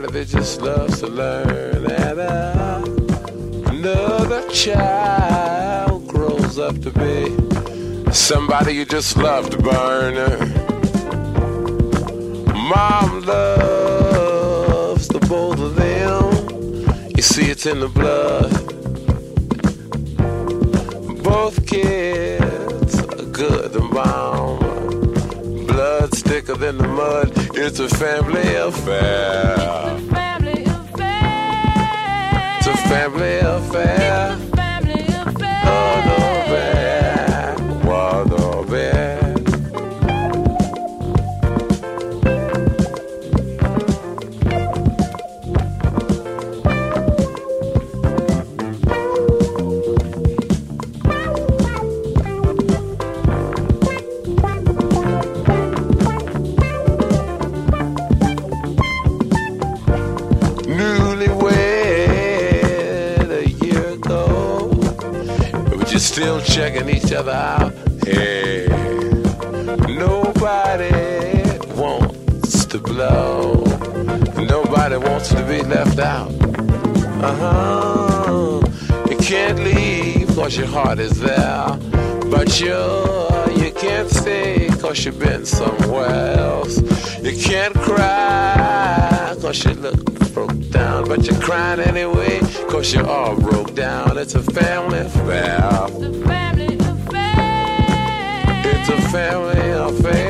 Somebody that just loves to learn. And uh, another child grows up to be somebody you just love to burn. Mom loves the both of them. You see, it's in the blood. Both kids are good and bomb blood thicker than the mud. It's a family affair. It's a family affair. It's a family affair. Checking each other out. Hey, nobody wants to blow. Nobody wants to be left out. Uh huh. You can't leave cause your heart is there. But you, you can't stay cause you've been somewhere else. You can't cry cause you look broke down. But you're crying anyway cause you're all broke down. It's a family affair. It's a family affair. It's a family affair.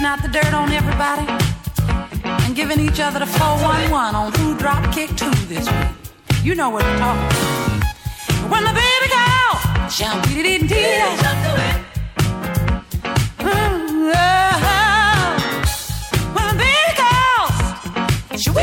Dishing out the dirt on everybody and giving each other the 411 on who drop kick two this week. You know what we're talking about. When the baby calls, shout dee dee dee dee. When the baby calls, shout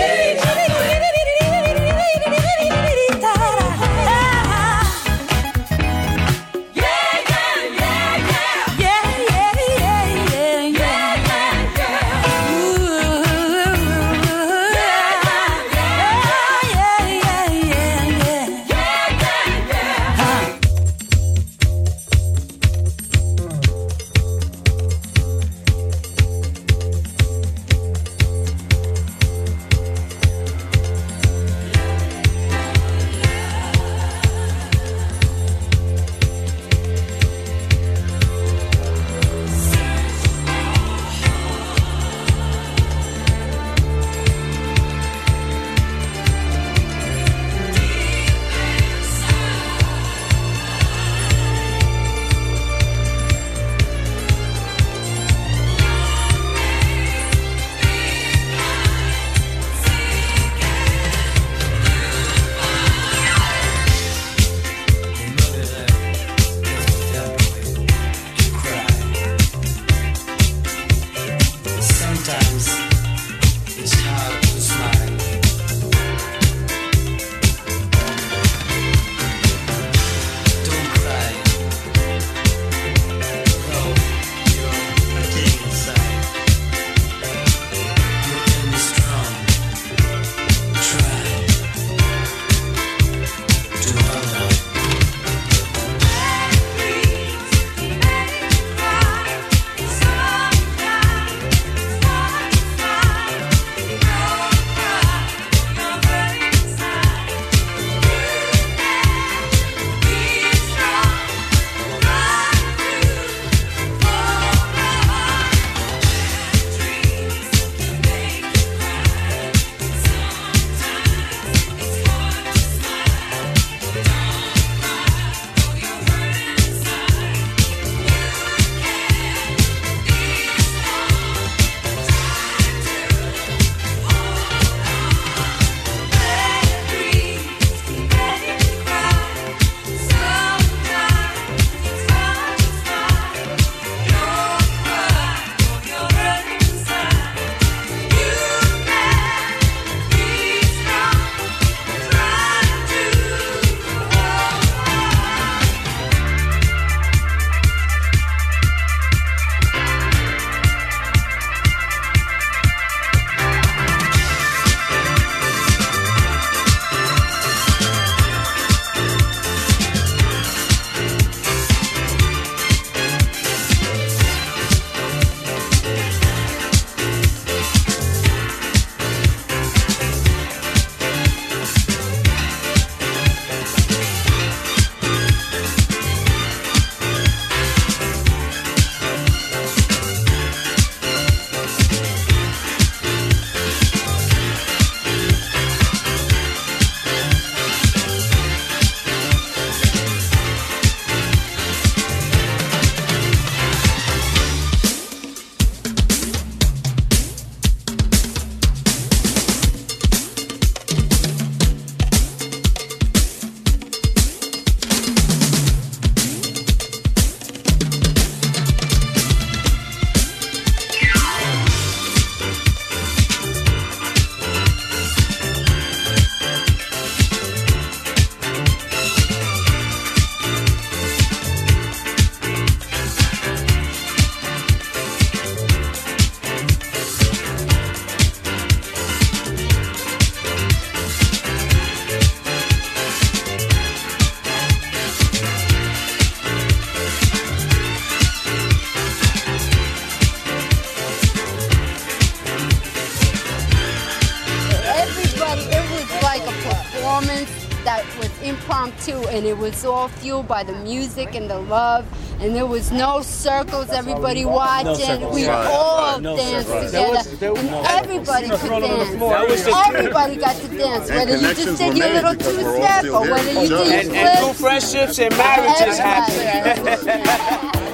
was all fueled by the music and the love. And there was no circles, everybody watching. circles. we Right. all No danced circles. together. There was- there was- and no everybody could Thrown on the dance. floor. That was the- everybody got to dance, whether you just did your little because we're all two-step or whether you Just- did And, your and flip. new friendships and marriages happen.